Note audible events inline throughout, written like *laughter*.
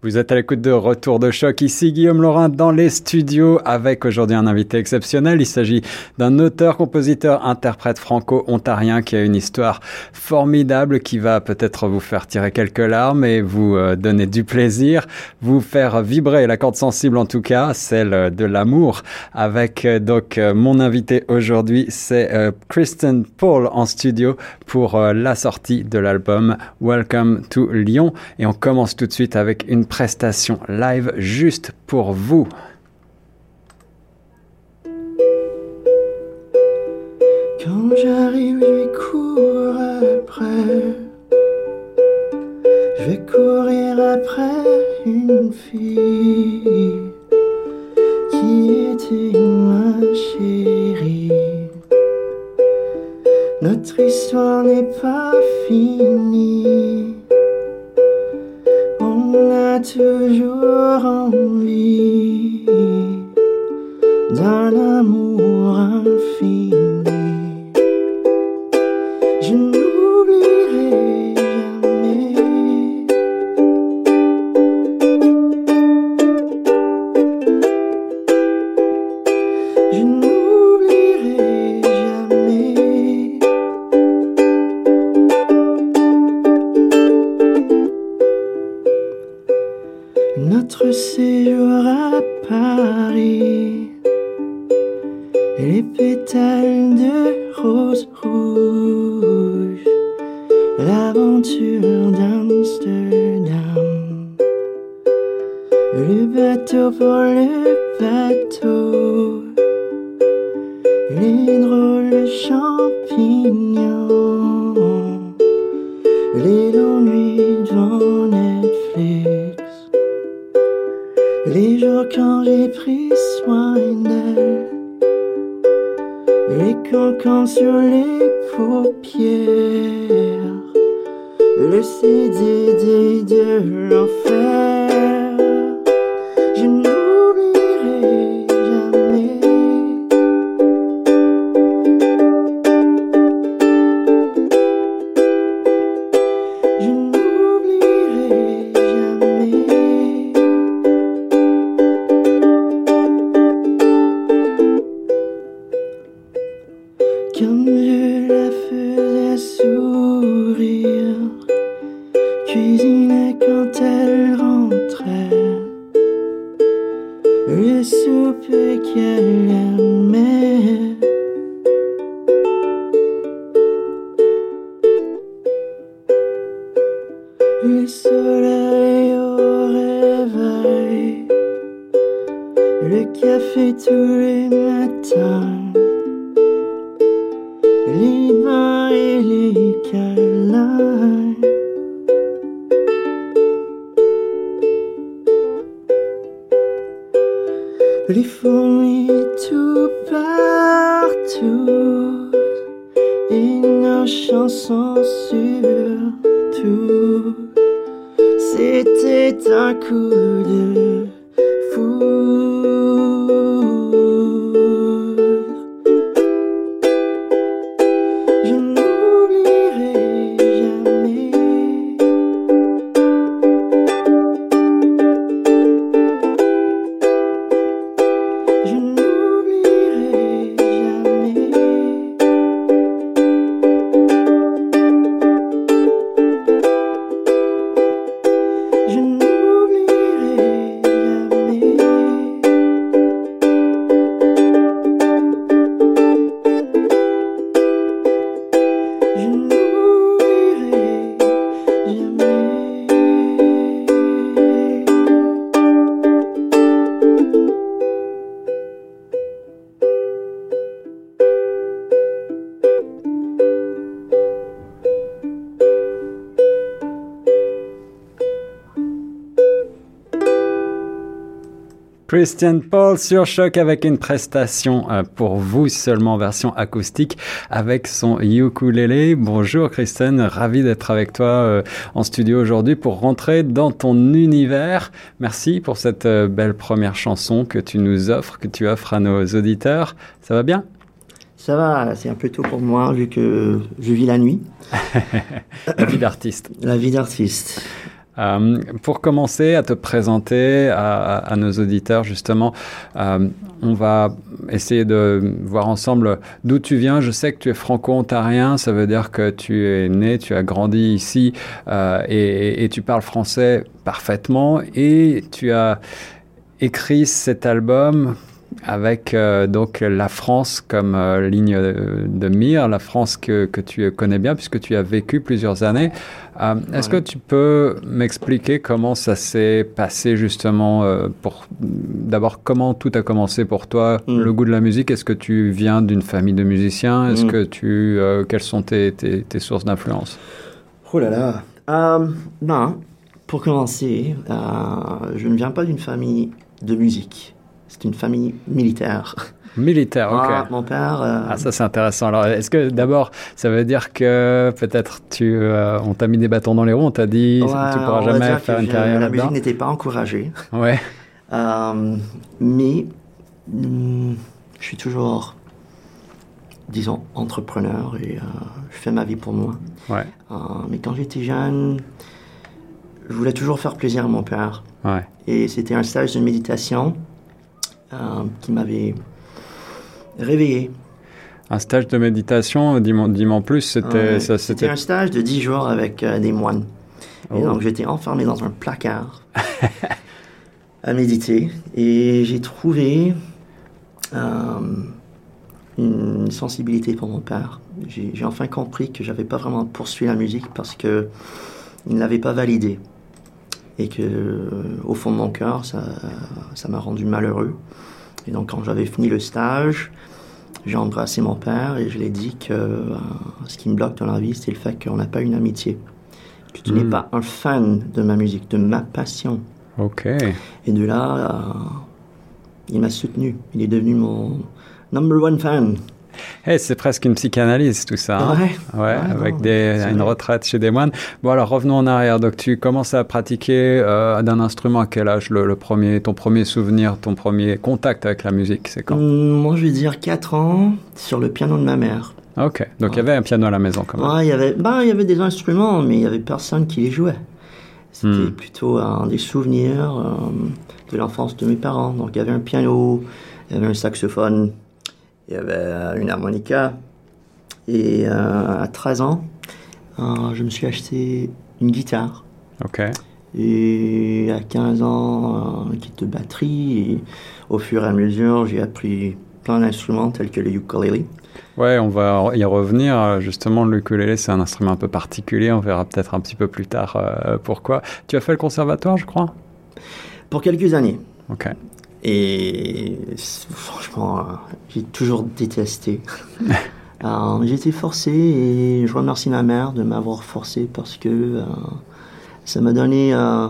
Vous êtes à l'écoute de Retour de choc. Ici Guillaume Laurin dans les studios avec aujourd'hui un invité exceptionnel. Il s'agit d'un auteur, compositeur, interprète franco-ontarien qui a une histoire formidable qui va peut-être vous faire tirer quelques larmes et vous euh, donner du plaisir, vous faire vibrer la corde sensible en tout cas, celle de l'amour. Avec euh, donc euh, mon invité aujourd'hui, c'est Kristen Paul en studio pour la sortie de l'album Welcome to Lyon et on commence tout de suite avec une prestation live juste pour vous. Quand j'arrive, je cours après. Je vais courir après une fille de rose rouge, l'aventure d'Amsterdam, le bateau pour le bateau, les drôles chants. quand sur les paupières. les fourmis tout partout et nos chansons surtout. C'était un coup de Christian Paul sur Choc avec une prestation euh, pour vous seulement version acoustique avec son ukulélé. Bonjour Christian, ravi d'être avec toi euh, en studio aujourd'hui pour rentrer dans ton univers. Merci pour cette euh, belle première chanson que tu nous offres, que tu offres à nos auditeurs. Ça va bien? Ça va, c'est un peu tôt pour moi vu que je vis la nuit. *laughs* la vie d'artiste. La vie d'artiste. Euh, pour commencer à te présenter à, nos auditeurs, justement, euh, on va essayer de voir ensemble d'où tu viens. Je sais que tu es franco-ontarien, ça veut dire que tu es né, tu as grandi ici euh, et tu parles français parfaitement et tu as écrit cet album avec euh, donc la France comme euh, ligne de, mire, la France que, que, tu connais bien puisque tu as vécu plusieurs années. Euh, Est-ce que tu peux m'expliquer comment ça s'est passé justement pour d'abord comment tout a commencé pour toi, Mm. le goût de la musique? Est-ce que tu viens d'une famille de musiciens? Est-ce Mm. que tu quelles sont tes, tes, tes sources d'influence? Oh là là. Euh, non, pour commencer, euh, je ne viens pas d'une famille de musique. C'est une famille militaire. Militaire, ok. Ah, mon père. euh, Ah, ça c'est intéressant. Alors, est-ce que d'abord, ça veut dire que peut-être tu, euh, on t'a mis des bâtons dans les roues, on t'a dit ouais, tu pourras jamais faire une carrière La musique n'était pas encouragée. Ouais, Euh, mais hum, je suis toujours, disons, entrepreneur et je fais ma vie pour moi. ouais, mais quand j'étais jeune, je voulais toujours faire plaisir à mon père. ouais. Et c'était un stage de méditation euh, qui m'avait réveillé. Un stage de méditation, dis-moi plus, c'était c'était un stage de 10 jours avec euh, des moines. Et Oh. donc j'étais enfermé dans un placard *laughs* à méditer. Et j'ai trouvé euh, une sensibilité pour mon père. J'ai enfin compris que j'avais pas vraiment poursuivi la musique parce que il ne l'avait pas validé. Et que, euh, au fond de mon cœur, ça ça m'a rendu malheureux. Et donc, quand j'avais fini le stage, j'ai embrassé mon père et je lui ai dit que euh, ce qui me bloque dans la vie, c'est le fait qu'on n'a pas une amitié. Que tu n'es Mm. pas un fan de ma musique, de ma passion. Ok. Et de là, euh, il m'a soutenu. Il est devenu mon number one fan. Hey, c'est presque une psychanalyse tout ça. hein. Ouais. Ouais, avec non, des, c'est une retraite chez des moines. Bon alors revenons en arrière. Donc tu commences à pratiquer euh, d'un instrument à quel âge le, le premier, ton premier souvenir, ton premier contact avec la musique, c'est quand? Hum, Moi, je vais dire 4 ans sur le piano de ma mère. Ok. Donc il y avait un piano à la maison quand même. Ouais, il y avait, ben, il y avait des instruments, mais il y avait personne qui les jouait. C'était Hmm. plutôt des souvenirs euh, de l'enfance de mes parents. Donc, il y avait un piano, il y avait un saxophone, il y avait euh, une harmonica. Et euh, à 13 ans, euh, je me suis acheté une guitare. Ok. Et à 15 ans, un kit de batterie. Et au fur et à mesure, j'ai appris plein d'instruments tels que le ukulele. Ouais, on va y revenir. Justement, le ukulélé, c'est un instrument un peu particulier. On verra peut-être un petit peu plus tard euh, pourquoi. Tu as fait le conservatoire, je crois? Pour quelques années. Ok. Et franchement, euh, j'ai toujours détesté. *laughs* J'ai été forcé et je remercie ma mère de m'avoir forcé parce que euh, ça m'a donné euh,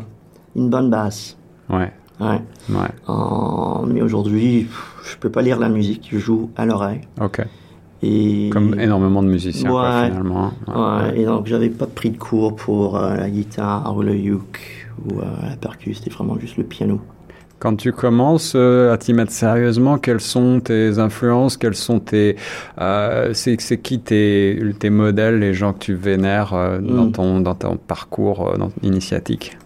une bonne base. Ouais. Ouais. Ouais. Euh, mais aujourd'hui, je peux pas lire la musique, je joue à l'oreille. Ok. Et, Comme énormément de musiciens, quoi, Ouais. finalement. Ouais, et donc j'avais pas pris de cours pour euh, la guitare ou le uke ou euh, la percu, c'était vraiment juste le piano. Quand tu commences euh, à t'y mettre sérieusement, quelles sont tes influences Quels sont tes. euh, c'est, qui tes, tes modèles, les gens que tu vénères euh, dans, Mm. ton, dans ton parcours euh, dans, initiatique?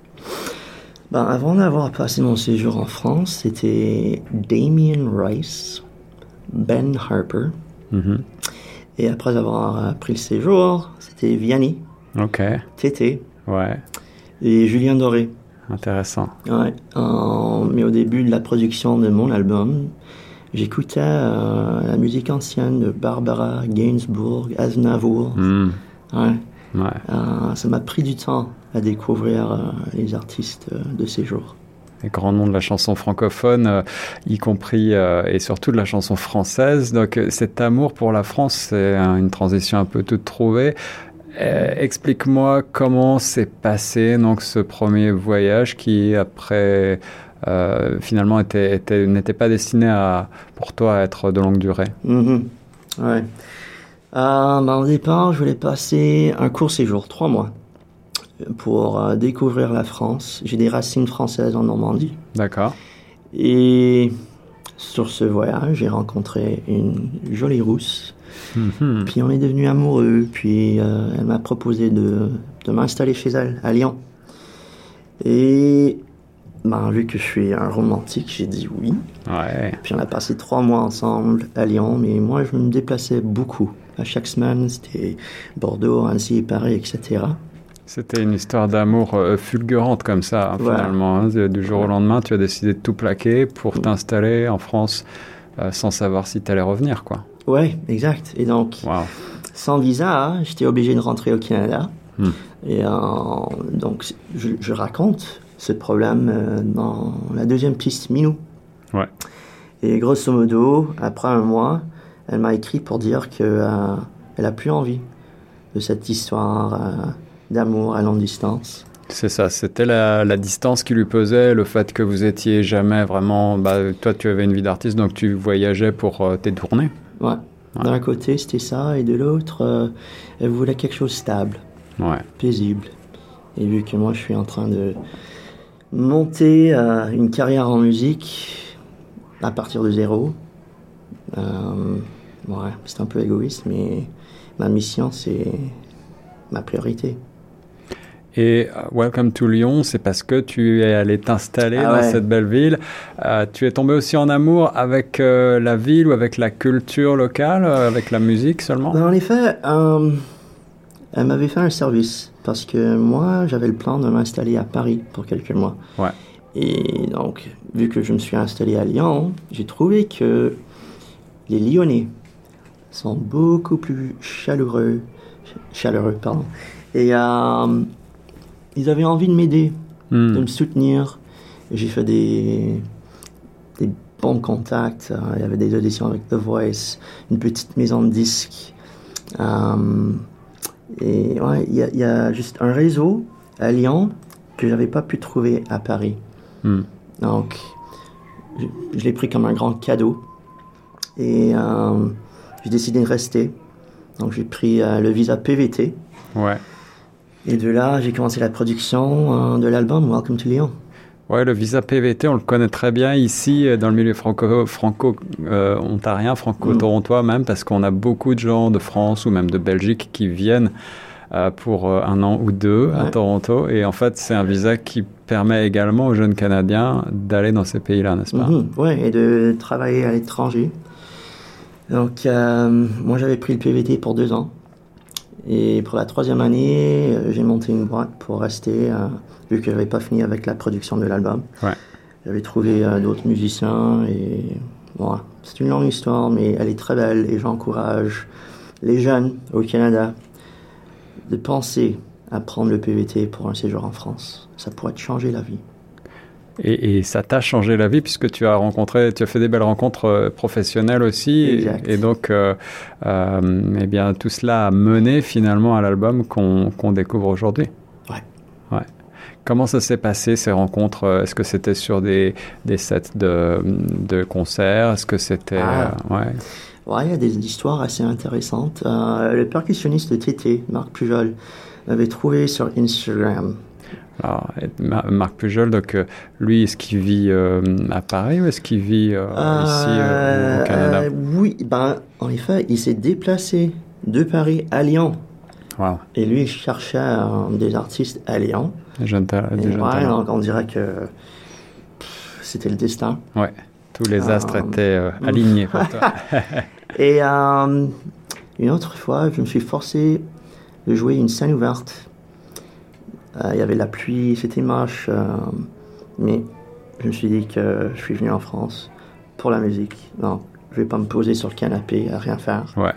Ben, avant d'avoir passé mon séjour en France, c'était Damien Rice, Ben Harper. Mhm. Et après avoir pris le séjour, c'était Vianney. Tété Ouais. et Julien Doré. Intéressant. Ouais. Mais au début de la production de mon album, j'écoutais euh, la musique ancienne de Barbara, Gainsbourg, Aznavour. Mm. Ouais. Ouais. Euh, ça m'a pris du temps à découvrir euh, les artistes de ces jours. les grands noms de la chanson francophone, euh, y compris euh, et surtout de la chanson française. Donc cet amour pour la France, c'est une transition un peu toute trouvée. Euh, Explique-moi comment s'est passé donc ce premier voyage qui après euh, finalement était, était- n'était pas destiné à pour toi à être de longue durée. Mhm. Ouais. Euh, ben, au départ, je voulais passer un court séjour, trois mois, pour découvrir la France. J'ai des racines françaises en Normandie. D'accord. Et sur ce voyage, j'ai rencontré une jolie rousse. Mhm. Puis on est devenus amoureux. Puis euh, elle m'a proposé de, de m'installer chez elle, à Lyon. Et ben, vu que je suis un romantique, j'ai dit oui. Ouais. Puis on a passé trois mois ensemble à Lyon, mais moi je me déplaçais beaucoup. À chaque semaine, c'était Bordeaux, Annecy, Paris, etc. C'était une histoire d'amour euh, fulgurante comme ça, hein, Voilà. finalement. hein. Du jour au lendemain, tu as décidé de tout plaquer pour Mm. t'installer en France euh, sans savoir si tu allais revenir, quoi. Ouais, exact. Et donc, sans visa, hein, j'étais obligé de rentrer au Canada. Hmm. Et euh, donc, je, je raconte ce problème dans la deuxième piste Minou. Ouais. Et grosso modo, après un mois, elle m'a écrit pour dire que elle a plus envie de cette histoire d'amour à longue distance. C'est ça, c'était la, la distance qui lui pesait, le fait que vous étiez jamais vraiment. Bah, toi, tu avais une vie d'artiste, donc tu voyageais pour euh, tes tournées. Ouais. Ouais. D'un côté, c'était ça, et de l'autre, euh, elle voulait quelque chose de stable. Ouais. paisible. Et vu que moi je suis en train de monter euh, une carrière en musique à partir de zéro, ouais, c'est un peu égoïste, mais ma mission c'est ma priorité. Et euh, Welcome to Lyon, c'est parce que tu es allé t'installer Ah dans ouais. cette belle ville. Euh, tu es tombé aussi en amour avec euh, la ville ou avec la culture locale, avec la musique seulement? Ben, en effet, euh, elle m'avait fait un service parce que moi j'avais le plan de m'installer à Paris pour quelques mois. Ouais. Et donc, vu que je me suis installé à Lyon, j'ai trouvé que les Lyonnais sont beaucoup plus chaleureux, ch- chaleureux, pardon. Et ils avaient envie de m'aider, Hmm. de me soutenir. J'ai fait des, des bons contacts. Euh, Il y avait des auditions avec The Voice, une petite maison de disques. Euh, et ouais, il y, a- il y a juste un réseau à Lyon que j'avais pas pu trouver à Paris. Hmm. Donc, je, je l'ai pris comme un grand cadeau. Et euh, j'ai décidé de rester. Donc, j'ai pris euh, le visa PVT. Ouais. Et de là, j'ai commencé la production euh, de l'album Welcome to Lyon. Ouais, le visa PVT, on le connaît très bien ici euh, dans le milieu franco, franco euh, ontarien, franco-torontois même, parce qu'on a beaucoup de gens de France ou même de Belgique qui viennent euh, pour euh, un an ou deux à. Toronto. Et en fait, c'est un visa qui permet également aux jeunes Canadiens d'aller dans ces pays-là, n'est-ce pas? Mhm, ouais, et de travailler à l'étranger. Donc, moi, j'avais pris le PVT pour deux ans. Et pour la troisième année, euh, j'ai monté une boîte pour rester, euh, vu que j'avais pas fini avec la production de l'album. Ouais. J'avais trouvé euh, d'autres musiciens et voilà. C'est une longue histoire, mais elle est très belle et j'encourage les jeunes au Canada de penser à prendre le PVT pour un séjour en France. Ça pourrait te changer la vie. Et, et ça t'a changé la vie puisque tu as rencontré, tu as fait des belles rencontres euh, professionnelles aussi. Et, Exact. et donc, euh, euh, eh bien, tout cela a mené finalement à l'album qu'on découvre aujourd'hui. Ouais. Ouais. Comment ça s'est passé ces rencontres? Est-ce que c'était sur des, des sets de, de concerts? Est-ce que c'était. Ah. euh, ouais. Ouais, il y a des histoires assez intéressantes. Le percussionniste de TT, Marc Pujol, m'avait trouvé sur Instagram. Alors, Ma- Marc Pujol, donc, euh, lui, est-ce qu'il vit euh, à Paris ou est-ce qu'il vit euh, ici au Canada Oui, ben, en effet, il s'est déplacé de Paris à Lyon. Wow. Et lui, il cherchait des artistes à Lyon. Des jeunes des jeunes ouais, talents. donc on dirait que c'était le destin. Ouais, tous les astres Ah. étaient alignés pour toi. *laughs* Et une autre fois, je me suis forcé de jouer une scène ouverte. Euh, Il y avait la pluie, c'était moche, euh, mais je me suis dit que je suis venu en France pour la musique. Non, je vais pas me poser sur le canapé à rien faire. Ouais.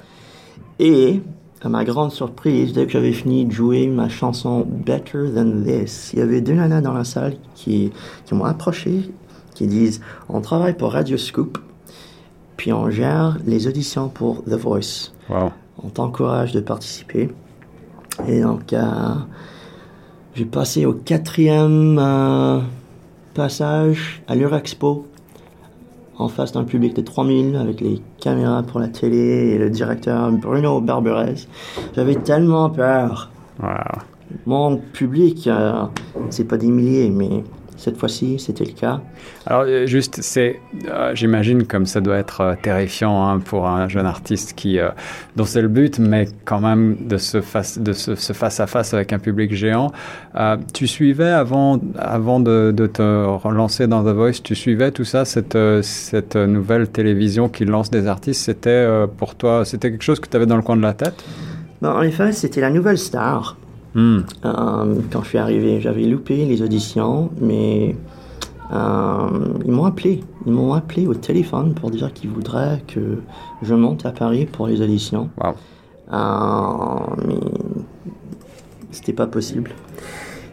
Et à ma grande surprise, dès que j'avais fini de jouer ma chanson Better Than This, il y avait deux nanas dans la salle qui, qui m'ont approché, qui disent On travaille pour Radio Scoop, puis on gère les auditions pour The Voice. Wow. On t'encourage de participer. Et donc, euh, j'ai passé au quatrième euh, passage à l'Eurexpo, en face d'un public de 3000 avec les caméras pour la télé et le directeur Bruno Barberez. J'avais tellement peur. Wow. Mon public, euh, c'est pas des milliers, mais cette fois-ci, c'était le cas. Alors, euh, juste, c'est, euh, j'imagine comme ça doit être euh, terrifiant hein, pour un jeune artiste qui, dont c'est le but, mais quand même de se face, de se, face à face avec un public géant. tu suivais avant, avant de, de, te relancer dans The Voice, tu suivais tout ça, cette, cette nouvelle télévision qui lance des artistes, c'était pour toi, c'était quelque chose que tu avais dans le coin de la tête? Ben, En effet, c'était la nouvelle star. Hmm. Euh, quand je suis arrivé, j'avais loupé les auditions, mais euh, ils m'ont appelé. Ils m'ont appelé au téléphone pour dire qu'ils voudraient que je monte à Paris pour les auditions. Wow. Euh, mais c'était pas possible.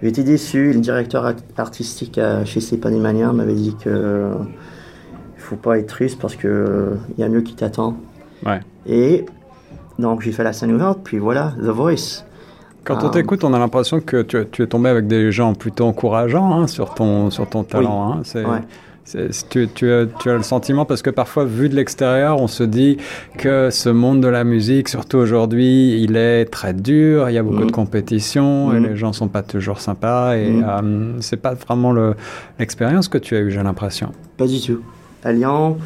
J'étais déçu. Le directeur artistique chez Manières m'avait dit que faut pas être triste parce que il y a mieux qui t'attend. Ouais. Et donc j'ai fait la scène ouverte, puis voilà, The Voice. Quand on ah. t'écoute, on a l'impression que tu, tu, es tombé avec des gens plutôt encourageants hein, sur, ton, sur ton talent. Hein. tu, tu, as, tu, as, le sentiment, parce que parfois, vu de l'extérieur, on se dit que ce monde de la musique, surtout aujourd'hui, il est très dur, il y a beaucoup de mm. compétition, et mm. les gens sont pas toujours sympas, et mm. euh, c'est pas vraiment l'expérience que tu as eue, j'ai l'impression. Pas du tout. Lyon,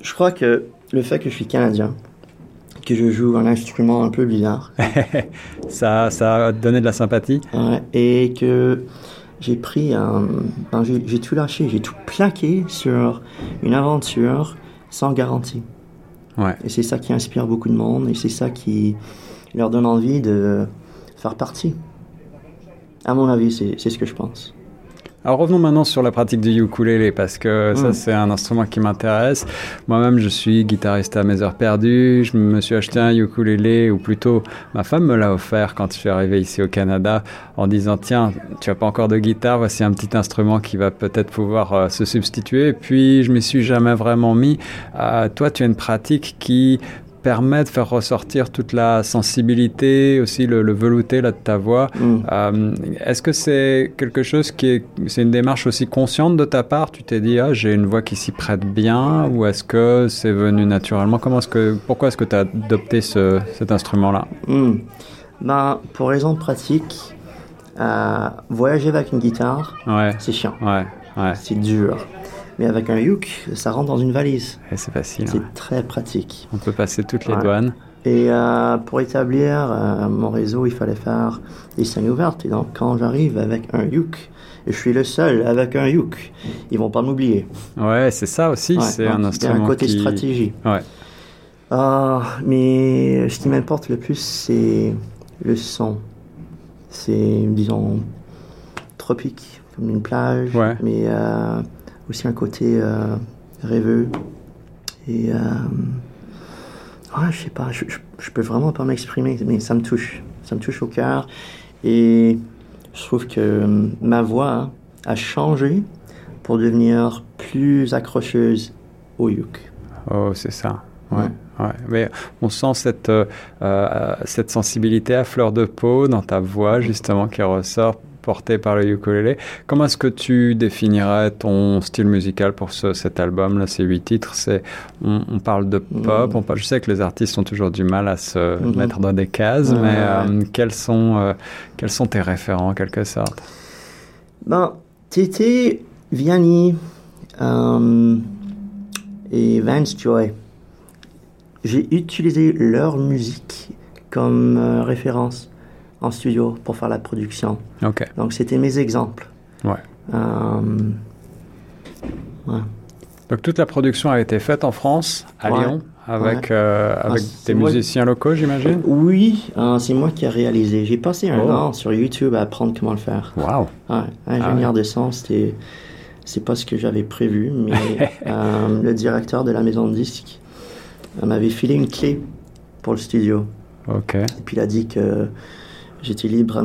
je crois que le fait que je suis canadien, que je joue un instrument un peu bizarre. *laughs* ça, ça a donné de la sympathie. et que j'ai pris un. Ben, j'ai tout lâché, j'ai tout plaqué sur une aventure sans garantie. Ouais. Et c'est ça qui inspire beaucoup de monde et c'est ça qui leur donne envie de faire partie. À mon avis, c'est ce que je pense. Alors revenons maintenant sur la pratique du ukulélé parce que ça mm. c'est un instrument qui m'intéresse. Moi-même je suis guitariste à mes heures perdues. Je me suis acheté un ukulélé ou plutôt ma femme me l'a offert quand je suis arrivé ici au Canada en disant tiens tu as pas encore de guitare voici un petit instrument qui va peut-être pouvoir euh, se substituer. Et puis je m'y suis jamais vraiment mis. Euh, toi tu as une pratique qui permet de faire ressortir toute la sensibilité, aussi le, velouté là, de ta voix. Mm. Euh, est-ce que c'est quelque chose qui est, c'est une démarche aussi consciente de ta part? Tu t'es dit, ah, j'ai une voix qui s'y prête bien, ou est-ce que c'est venu naturellement? Comment est-ce que, pourquoi est-ce que tu as adopté ce, cet instrument-là? Mm. ben, Pour raison pratique, euh, voyager avec une guitare, ouais. c'est chiant. Ouais. Ouais. C'est dur. Mais avec un Yuk, ça rentre dans une valise. c'est facile. C'est très pratique. On peut passer toutes les douanes. Et euh, pour établir euh, mon réseau, il fallait faire des scènes ouvertes. Et donc, quand j'arrive avec un Yuk, et je suis le seul avec un Yuk, ils vont pas m'oublier. Ouais, c'est ça aussi. c'est un instrument. Il y a un côté stratégie. Ouais. Euh, mais ce qui m'importe le plus, c'est le son. C'est, disons, tropique, comme une plage. Ouais. Mais euh, aussi un côté euh, rêveux. Et euh, je sais pas, je, je, peux vraiment pas m'exprimer, mais ça me touche. Ça me touche au cœur. Et je trouve que euh, ma voix a changé pour devenir plus accrocheuse au yuk. Oh, c'est ça. Ouais. Ouais. Mais on sent cette, euh, cette sensibilité à fleur de peau dans ta voix, justement, qui ressort porté par le ukulélé. Comment est-ce que tu définirais ton style musical pour cet album là Ces huit titres, c'est on, parle de pop. Mm. On je sais que les artistes ont toujours du mal à se mm-hmm. mettre dans des cases, mais euh, quels sont euh, quels sont tes référents en quelque sorte? Ben, Tété, Vianney euh, et Vance Joy. J'ai utilisé leur musique comme référence en studio pour faire la production. Donc c'était mes exemples. Ouais. Euh, Donc toute la production a été faite en France, à Lyon, avec, euh, ah, des musiciens locaux, j'imagine? Oui, euh, c'est moi qui ai réalisé. J'ai passé un oh. an sur YouTube à apprendre comment le faire. Wow. ingénieur ah de son, c'était c'est pas ce que j'avais prévu, mais *laughs* le directeur de la maison de disques m'avait filé une clé pour le studio. Ok. Et puis il a dit que j'étais libre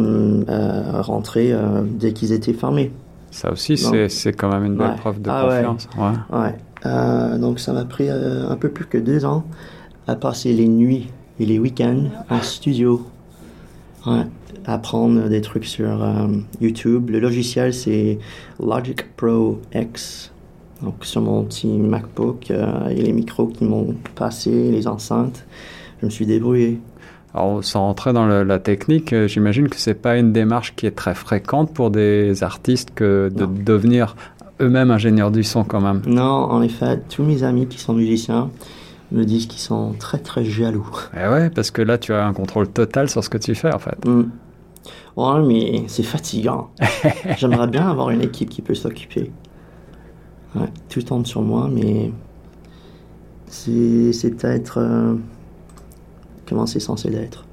à, rentrer euh, dès qu'ils étaient fermés. Ça aussi, c'est quand même une belle preuve de ah confiance. Ouais. Euh, donc ça m'a pris euh, un peu plus que deux ans à passer les nuits et les week-ends en studio. Ouais. Apprendre des trucs sur YouTube. Le logiciel, c'est Logic Pro X. Donc sur mon petit MacBook, et les micros qui m'ont passé, les enceintes, je me suis débrouillé. Alors, sans rentrer dans le- la technique, euh, j'imagine que c'est pas une démarche qui est très fréquente pour des artistes que de Non. devenir eux-mêmes ingénieurs du son quand même. Non, en effet, tous mes amis qui sont musiciens me disent qu'ils sont très très jaloux. Eh ouais, parce que là, tu as un contrôle total sur ce que tu fais en fait. Hmm. Ouais, mais c'est fatigant. *laughs* J'aimerais bien avoir une équipe qui peut s'occuper. Ouais, tout tombe sur moi, mais c'est c'est peut-être euh, comment c'est censé l'être.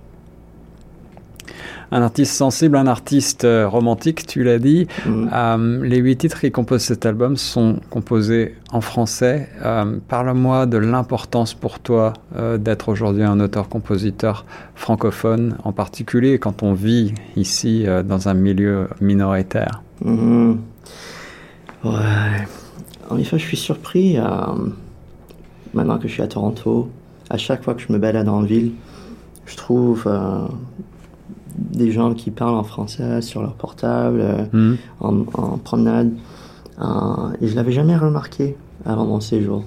Un artiste sensible, un artiste euh, romantique, tu l'as dit. Hmm. Euh, les huit titres qui composent cet album sont composés en français. Euh, Parle-moi de l'importance pour toi euh, d'être aujourd'hui un auteur-compositeur francophone, en particulier quand on vit ici dans un milieu minoritaire. Ouais. En effet, je suis surpris maintenant que je suis à Toronto. À chaque fois que je me balade en ville, je trouve euh, des gens qui parlent en français sur leur portable, euh, Hmm. en, en promenade. Euh, et je l'avais jamais remarqué avant mon séjour.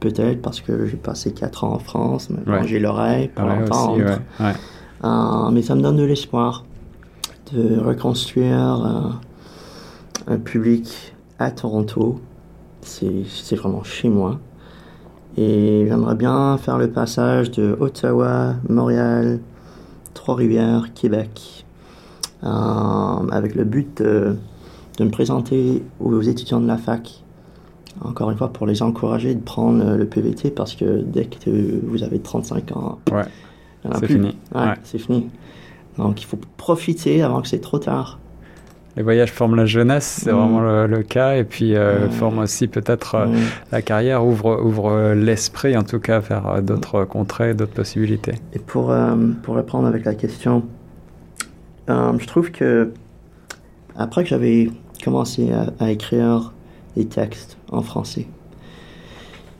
Peut-être parce que j'ai passé 4 ans en France, Ouais. j'ai l'oreille pour Ouais, l'entendre. ouais, mais ça me donne de l'espoir de reconstruire un public à Toronto. C'est vraiment chez moi. Et j'aimerais bien faire le passage de Ottawa, Montréal, Trois-Rivières, Québec, euh, avec le but de, de me présenter aux étudiants de la fac. Encore une fois, pour les encourager de prendre le PVT parce que dès que vous avez 35 ans, Ouais. C'est fini. Ouais, Ouais. c'est fini. Donc il faut profiter avant que c'est trop tard. Les voyages forment la jeunesse, c'est Mm. vraiment le, le cas, et puis euh, Ouais. forment aussi peut-être euh, Mm. la carrière, ouvre, ouvre euh, l'esprit en tout cas vers d'autres contrées, d'autres possibilités. Et pour, pour répondre avec la question, je trouve que après que j'avais commencé à, à écrire des textes en français,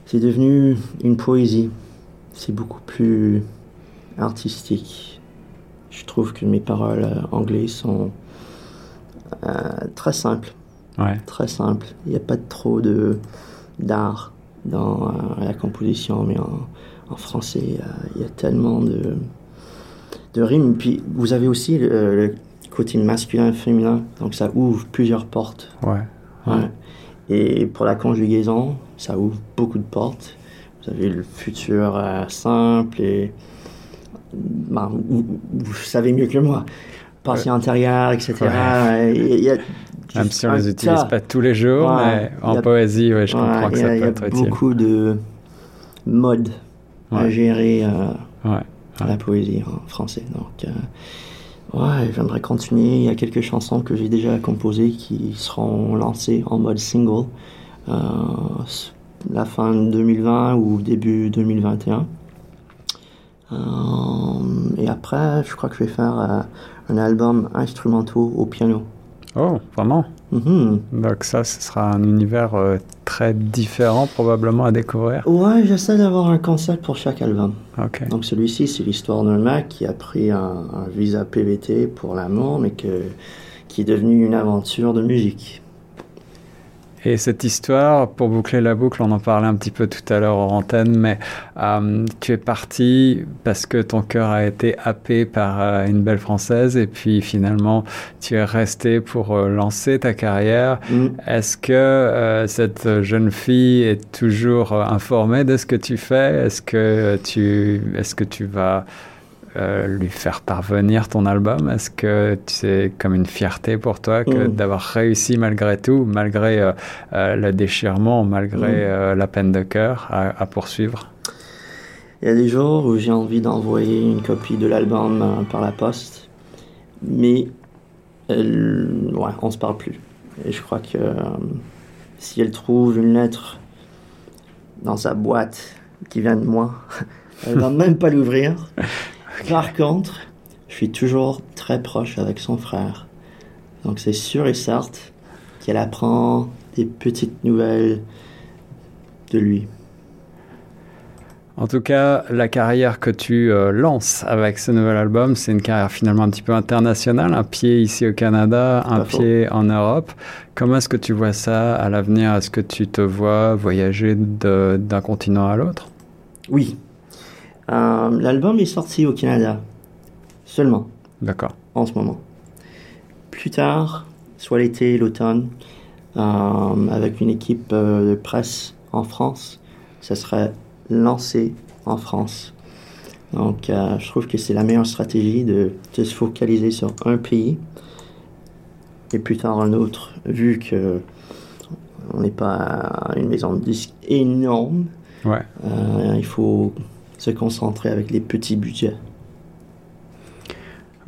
c'est devenu une poésie. C'est beaucoup plus artistique. Je trouve que mes paroles anglaises sont très simples. Ouais. très simple. Il n'y a pas trop de d'art dans euh, la composition, mais en, en français, euh, il y a tellement de, de rimes. Puis vous avez aussi le, le côté masculin et féminin, donc ça ouvre plusieurs portes. Ouais. Ouais. Et pour la conjugaison, ça ouvre beaucoup de portes. Vous avez le futur euh, simple et ben, vous, vous savez mieux que moi. Passé antérieur, etc. Ouais. Et Il y a *laughs* Même si on les utilise pas tous les jours, mais en a- poésie, je comprends que il y ça a- il y peut a être utile. beaucoup de modes à gérer euh, la poésie en français. Donc, euh, ouais, j'aimerais continuer. Il y a quelques chansons que j'ai déjà composées qui seront lancées en mode single euh, la fin 2020 ou début 2021. Euh, et après, je crois que je vais faire euh, un album instrumentaux au piano. Oh, vraiment? Mhm. Donc ça, ce sera un univers euh, très différent probablement à découvrir. Ouais, j'essaie d'avoir un concept pour chaque album. Ok. Donc celui-ci, c'est l'histoire d'un mec qui a pris un, un visa PVT pour l'amour, mais que, qui est devenu une aventure de musique. Et cette histoire, pour boucler la boucle, on en parlait un petit peu tout à l'heure en antenne, mais euh, tu es parti parce que ton cœur a été happé par euh, une belle française et puis finalement tu es resté pour euh, lancer ta carrière. Mm. Est-ce que cette jeune fille est toujours informée de ce que tu fais? Est-ce que tu, est-ce que tu vas euh, lui faire parvenir ton album? Est-ce que c'est comme une fierté pour toi que Mm. d'avoir réussi malgré tout, malgré euh, euh, le déchirement, malgré Mm. la peine de cœur, à, à poursuivre? Il y a des jours où j'ai envie d'envoyer une copie de l'album par la poste, mais ouais, on se parle plus. Et je crois que si elle trouve une lettre dans sa boîte qui vient de moi, *laughs* elle va même pas l'ouvrir. *laughs* Par contre, je suis toujours très proche avec son frère. Donc c'est sûr et certain qu'elle apprend des petites nouvelles de lui. En tout cas, la carrière que tu euh, lances avec ce nouvel album, c'est une carrière finalement un petit peu internationale, un pied ici au Canada, un faux. pied en Europe. Comment est-ce que tu vois ça à l'avenir? Est-ce que tu te vois voyager d'un continent à l'autre? Oui. Euh, L'album est sorti au Canada. seulement. D'accord. En ce moment. Plus tard, soit l'été, l'automne, euh, avec une équipe euh, de presse en France, ça serait lancé en France. Donc, euh, je trouve que c'est la meilleure stratégie de, de, se focaliser sur un pays et plus tard un autre, vu que on n'est pas une maison de disques énorme. Ouais. Euh, il faut se concentrer avec les petits budgets.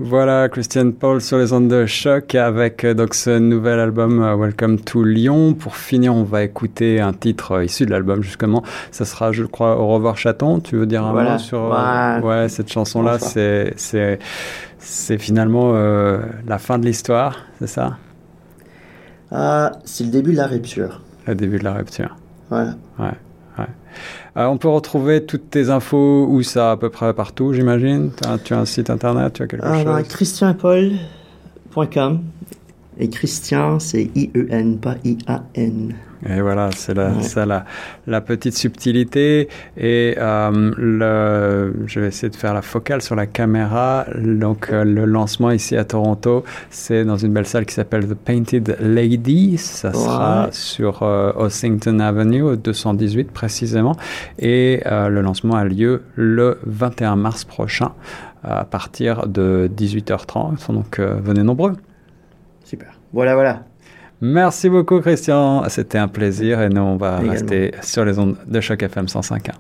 Voilà, Christian Paul sur les ondes de choc avec euh, donc ce nouvel album euh, Welcome to Lyon. Pour finir, on va écouter un titre euh, issu de l'album justement. Ça sera, je crois, Au revoir chaton. Tu veux dire un Voilà. mot sur Ouais. ouais cette chanson-là? C'est c'est c'est finalement la fin de l'histoire, c'est ça? Euh, c'est le début de la rupture. Le début de la rupture. Voilà. Ouais, ouais. Euh, on peut retrouver toutes tes infos où ça à peu près partout, j'imagine. Tu as un site internet, tu as quelque dans chose? christianpaul.com. Et Christian, c'est I-E-N, pas I-A-N. Et voilà, c'est la, Ouais. ça la, la petite subtilité. Et euh, le, je vais essayer de faire la focale sur la caméra. Donc euh, le lancement ici à Toronto, c'est dans une belle salle qui s'appelle The Painted Lady. Ça sera sur euh, Ossington Avenue, au 218 précisément. Et euh, le lancement a lieu le 21 mars prochain à partir de 18h30. Donc venez nombreux. Super. Voilà, voilà. Merci beaucoup Christian, c'était un plaisir et nous on va Également. rester sur les ondes de choc FM 105.1.